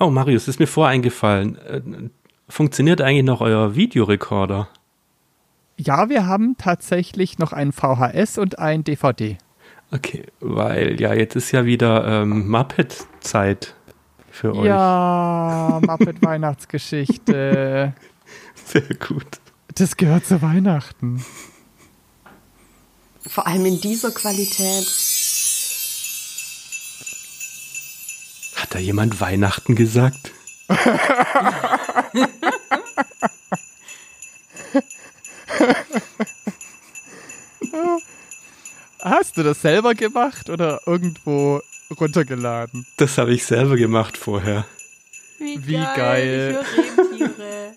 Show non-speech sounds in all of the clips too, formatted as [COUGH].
Oh, Marius, ist mir voreingefallen. Äh, funktioniert eigentlich noch euer Videorekorder? Ja, wir haben tatsächlich noch einen VHS und ein DVD. Okay, weil ja, jetzt ist ja wieder ähm, Muppet-Zeit für euch. Ja, Muppet [LAUGHS] Weihnachtsgeschichte. Sehr gut. Das gehört zu Weihnachten. Vor allem in dieser Qualität. Hat da jemand Weihnachten gesagt? Hast du das selber gemacht oder irgendwo runtergeladen? Das habe ich selber gemacht vorher. Wie, Wie geil. Ich höre.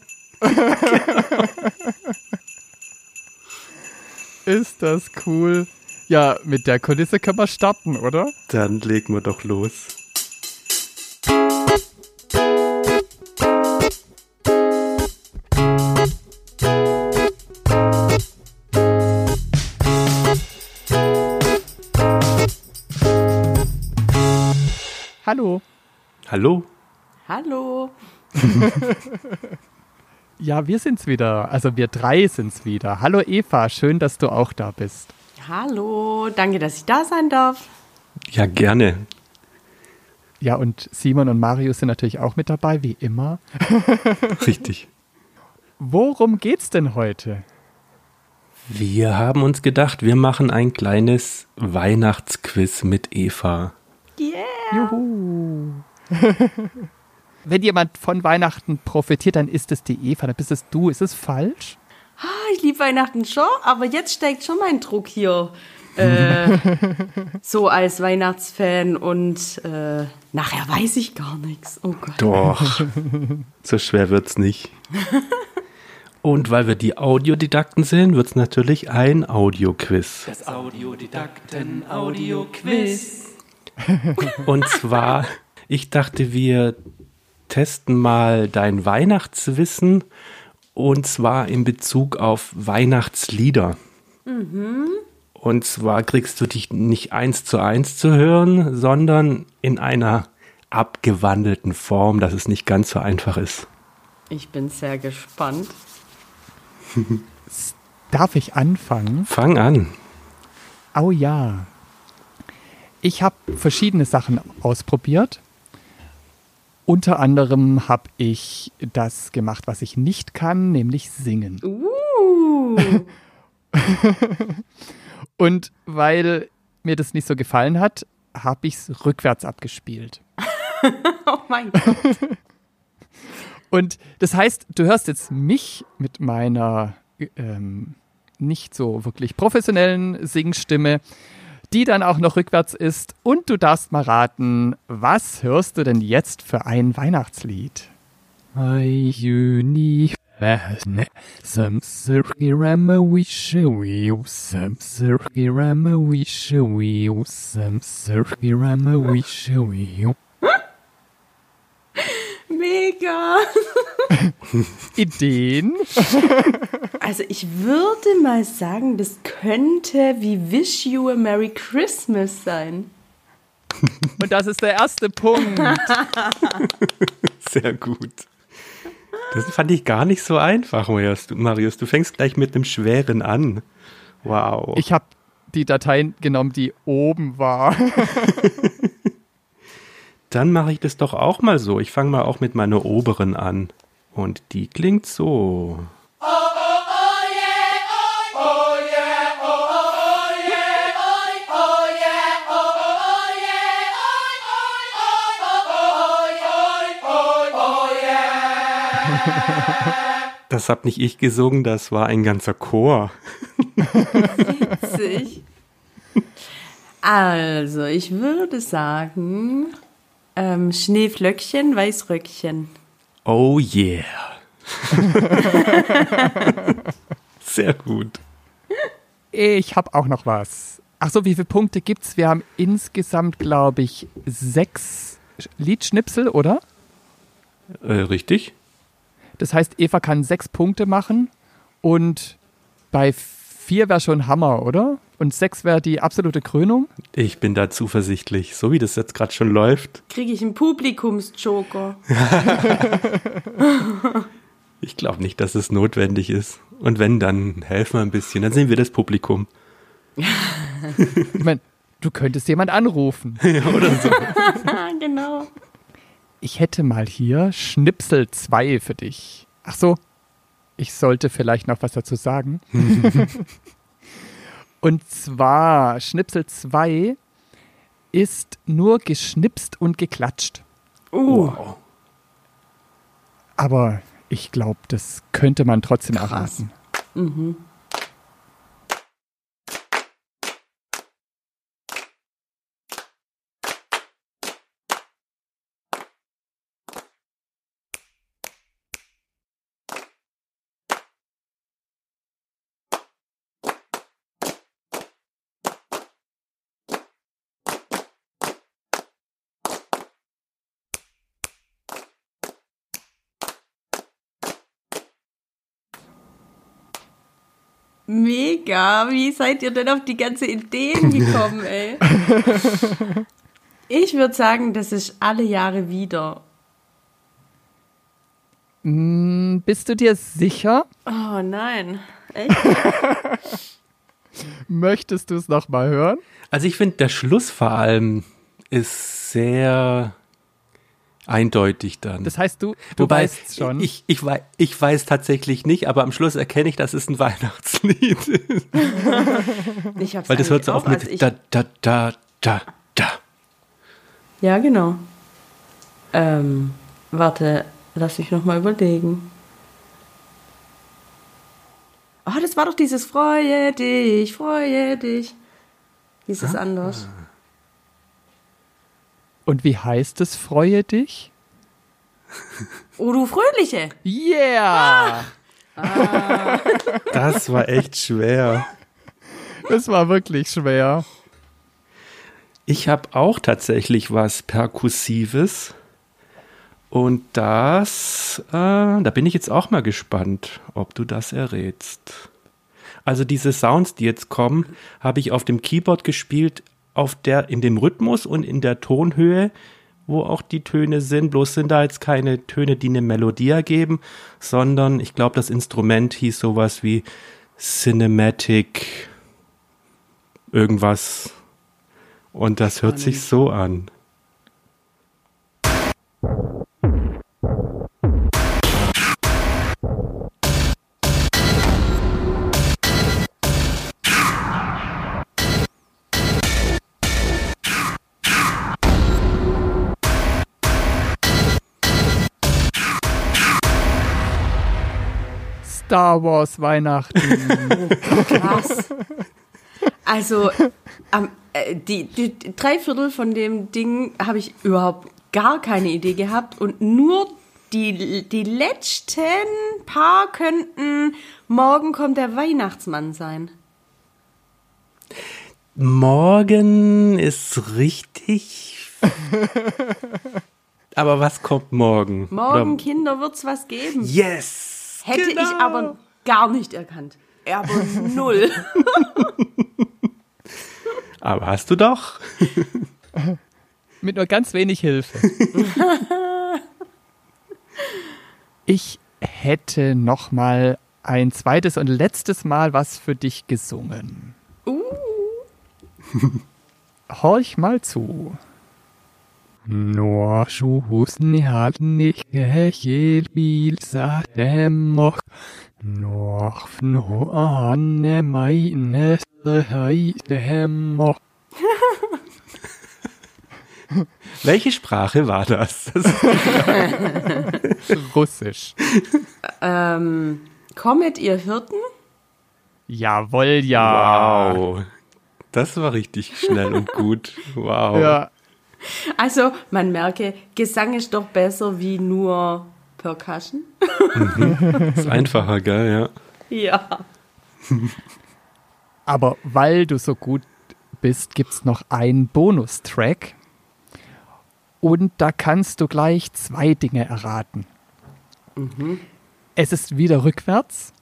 [LAUGHS] Ist das cool? Ja, mit der Kulisse können wir starten, oder? Dann legen wir doch los. Hallo? Hallo. [LAUGHS] Ja, wir sind's wieder. Also wir drei sind's wieder. Hallo Eva, schön, dass du auch da bist. Hallo. Danke, dass ich da sein darf. Ja, gerne. Ja, und Simon und Marius sind natürlich auch mit dabei, wie immer. [LAUGHS] Richtig. Worum geht's denn heute? Wir haben uns gedacht, wir machen ein kleines Weihnachtsquiz mit Eva. Yeah. Juhu. [LAUGHS] Wenn jemand von Weihnachten profitiert, dann ist es die Eva, dann bist es du. Ist es falsch? Ah, ich liebe Weihnachten schon, aber jetzt steigt schon mein Druck hier. Äh, [LAUGHS] so als Weihnachtsfan und äh, nachher weiß ich gar nichts. Oh Gott. Doch, [LAUGHS] so schwer wird's nicht. Und weil wir die Audiodidakten sind, wird's natürlich ein Audioquiz. Das Audiodidakten-Audio-Quiz. Und zwar, ich dachte, wir testen mal dein Weihnachtswissen und zwar in Bezug auf Weihnachtslieder. Und zwar kriegst du dich nicht eins zu eins zu hören, sondern in einer abgewandelten Form, dass es nicht ganz so einfach ist. Ich bin sehr gespannt. [LAUGHS] Darf ich anfangen? Fang an. Oh ja. Ich habe verschiedene Sachen ausprobiert. Unter anderem habe ich das gemacht, was ich nicht kann, nämlich singen. Uh. [LAUGHS] Und weil mir das nicht so gefallen hat, habe ich es rückwärts abgespielt. [LAUGHS] Oh mein Gott. Und das heißt, du hörst jetzt mich mit meiner ähm, nicht so wirklich professionellen Singstimme, die dann auch noch rückwärts ist. Und du darfst mal raten, was hörst du denn jetzt für ein Weihnachtslied? Some you some you some you Mega. [LAUGHS] Ideen? Also ich würde mal sagen, das könnte wie Wish You a Merry Christmas sein. Und das ist der erste Punkt. [LAUGHS] Sehr gut. Das fand ich gar nicht so einfach, Marius. Du, Marius, du fängst gleich mit einem schweren an. Wow. Ich habe die Datei genommen, die oben war. [LAUGHS] Dann mache ich das doch auch mal so. Ich fange mal auch mit meiner oberen an. Und die klingt so. [LAUGHS] Das hab nicht ich gesungen, das war ein ganzer Chor. [LAUGHS] Witzig. Also, ich würde sagen, ähm, Schneeflöckchen, Weißröckchen. Oh yeah. [LAUGHS] Sehr gut. Ich habe auch noch was. Ach so, wie viele Punkte gibt's? Wir haben insgesamt, glaube ich, sechs Liedschnipsel, oder? Äh, richtig? Das heißt, Eva kann sechs Punkte machen und bei vier wäre schon Hammer, oder? Und sechs wäre die absolute Krönung. Ich bin da zuversichtlich, so wie das jetzt gerade schon läuft. Kriege ich einen Publikumsjoker? [LAUGHS] Ich glaube nicht, dass es notwendig ist. Und wenn, dann helfen wir ein bisschen. Dann sehen wir das Publikum. Ich meine, du könntest jemand anrufen. [LAUGHS] Ja, oder so. Ah, [LAUGHS] genau. Ich hätte mal hier Schnipsel 2 für dich. Ach so, ich sollte vielleicht noch was dazu sagen. [LAUGHS] und zwar, Schnipsel 2 ist nur geschnipst und geklatscht. Uh, Wow. Aber ich glaube, das könnte man trotzdem Krass. erraten. Mega. Wie seid ihr denn auf die ganze Ideen [LAUGHS] gekommen, ey? Ich würde sagen, das ist alle Jahre wieder. Hm, bist du dir sicher? Oh nein. Echt? [LAUGHS] Möchtest du es noch mal hören? Also ich finde, der Schluss vor allem ist sehr eindeutig dann. Das heißt, du, du Wobei, weißt schon. Ich, ich, wei- ich weiß tatsächlich nicht, aber am Schluss erkenne ich, dass es ein Weihnachtslied ist. Ich hab's Weil das hört so auf mit also da, da, da, da, da. Ja, genau. Ähm, warte, lass mich noch mal überlegen. Oh, das war doch dieses Freue dich, freue dich. Hieß es anders? Und wie heißt es, freue dich? Oh, du Fröhliche. Yeah! Das war echt schwer. Das war wirklich schwer. Ich habe auch tatsächlich was Perkussives. Und das, äh, da bin ich jetzt auch mal gespannt, ob du das errätst. Also diese Sounds, die jetzt kommen, habe ich auf dem Keyboard gespielt, auf der, in dem Rhythmus und in der Tonhöhe, wo auch die Töne sind. Bloß sind da jetzt keine Töne, die eine Melodie ergeben, sondern ich glaube, das Instrument hieß sowas wie Cinematic irgendwas. Und das hört sich so an. Star Wars Weihnachten. [LAUGHS] Krass. Also, am, äh, die, die, die drei Viertel von dem Ding habe ich überhaupt gar keine Idee gehabt und nur die, die letzten paar könnten morgen kommt der Weihnachtsmann sein. Morgen ist richtig. [LAUGHS] Aber was kommt morgen? Morgen, Oder- Kinder, wird's was geben. Yes! Hätte genau. ich aber gar nicht erkannt. Aber null. [LAUGHS] Aber hast du doch. [LAUGHS] Mit nur ganz wenig Hilfe. [LAUGHS] Ich hätte noch mal ein zweites und letztes Mal was für dich gesungen. Uh. Horch mal zu. Nur Schussen hat nicht gehielt, sagt er noch. Noch no anne meine Heide noch. Welche Sprache war das? das [LAUGHS] Russisch. Ähm, kommet ihr Hirten? Jawohl, ja. wow. Das war richtig schnell und gut. Wow. Ja. Also, man merke, Gesang ist doch besser wie nur Percussion. [LAUGHS] Ist einfacher, gell? Ja. Ja. Aber weil du so gut bist, gibt's noch einen Bonustrack. Und da kannst du gleich zwei Dinge erraten. Es ist wieder rückwärts.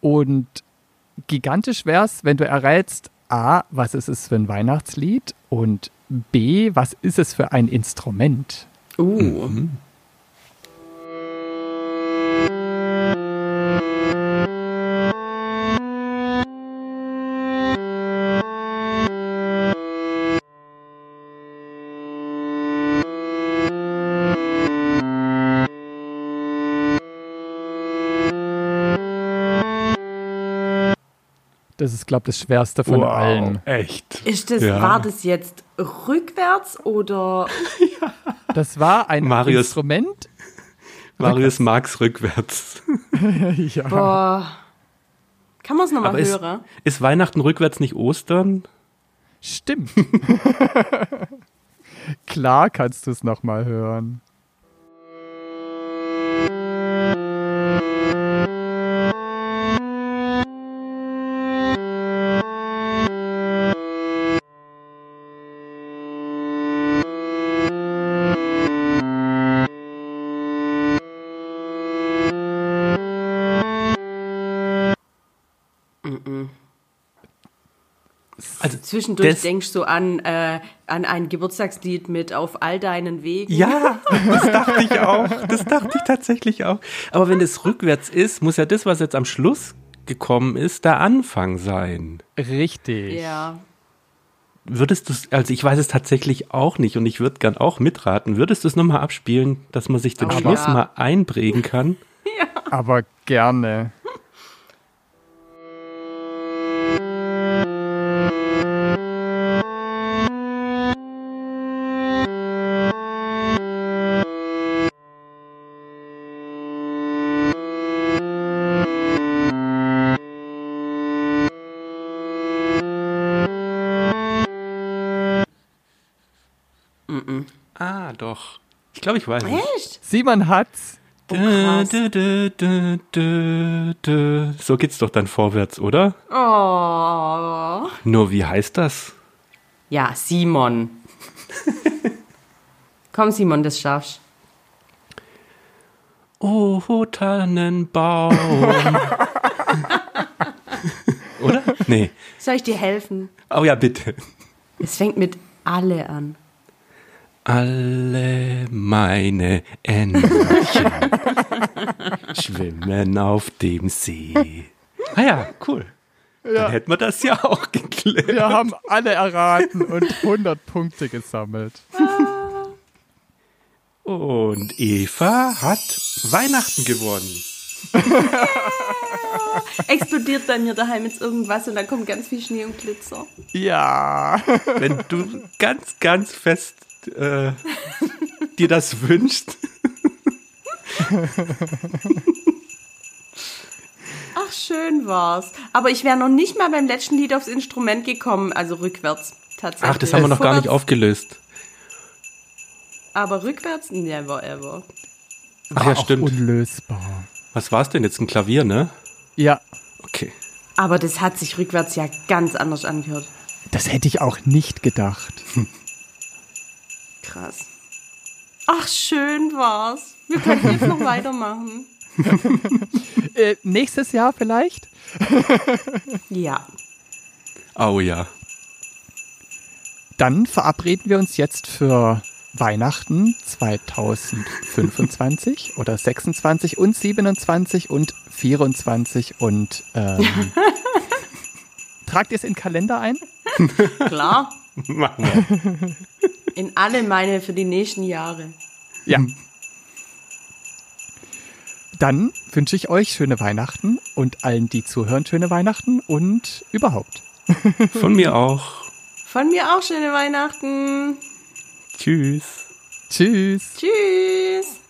Und gigantisch wär's, wenn du errätst, A, was ist es für ein Weihnachtslied und B, was ist es für ein Instrument? Uh. Das ist, glaube ich, das Schwerste von allen. Echt? Ist das, Ja. war das jetzt rückwärts oder [LAUGHS] Das war ein Marius- Instrument. Marius mag's rückwärts. [LAUGHS] ja. boah. Kann man es nochmal Aber ist, hören? ist Weihnachten rückwärts nicht Ostern? Stimmt. [LAUGHS] Klar kannst du es nochmal hören. Zwischendurch das- denkst du an, äh, an ein Geburtstagslied mit Auf all deinen Wegen. Ja, das dachte ich auch. Das dachte ich tatsächlich auch. Aber wenn es rückwärts ist, muss ja das, was jetzt am Schluss gekommen ist, der Anfang sein. Richtig. Ja. Würdest du also ich weiß es tatsächlich auch nicht und ich würde gern auch mitraten. Würdest du es nochmal abspielen, dass man sich den Oh, Schluss ja. mal einprägen kann? [LAUGHS] Aber gerne. Doch. Ich glaube, ich weiß. es. Echt? Simon hat's. Oh, krass. Dö, dö, dö, dö, dö. So geht's doch dann vorwärts, oder? Oh. Nur wie heißt das? Ja, Simon. [LAUGHS] Komm, Simon, das schaffst Oh, Tannenbaum. [LAUGHS] oder? Nee. Soll ich dir helfen? Oh ja, bitte. Es fängt mit alle an. Alle meine Entchen [LAUGHS] schwimmen auf dem See. Ah ja, cool. Dann hätten wir das ja auch geklärt. Wir haben alle erraten und 100 Punkte gesammelt. Und Eva hat Weihnachten gewonnen. [LAUGHS] Explodiert bei mir daheim jetzt irgendwas und dann kommt ganz viel Schnee und Glitzer. Ja. Wenn du ganz, ganz fest äh, dir das wünschst. Ach, schön war's. Aber ich wäre noch nicht mal beim letzten Lied aufs Instrument gekommen, also rückwärts tatsächlich. Ach, das haben wir noch gar nicht aufgelöst. Aber rückwärts? Never ever. Ach War ja, stimmt. unlösbar. Was war es denn jetzt? Ein Klavier, ne? Ja, Okay. Aber das hat sich rückwärts ja ganz anders angehört. das hätte ich auch nicht gedacht. [LAUGHS] Krass. Ach, schön war's. Wir können jetzt noch weitermachen. [LAUGHS] Äh, nächstes Jahr vielleicht? [LAUGHS] Ja. Oh ja. Dann verabreden wir uns jetzt für Weihnachten 2025 [LAUGHS] oder 26 und 27 und 24 und ähm, tragt ihr es in den Kalender ein? Klar. Machen wir. In alle meine für die nächsten Jahre. Ja. Dann wünsche ich euch schöne Weihnachten und allen, die zuhören, schöne Weihnachten und überhaupt. [LAUGHS] Von mir auch. Von mir auch schöne Weihnachten. Tschüss. Tschüss. Tschüss.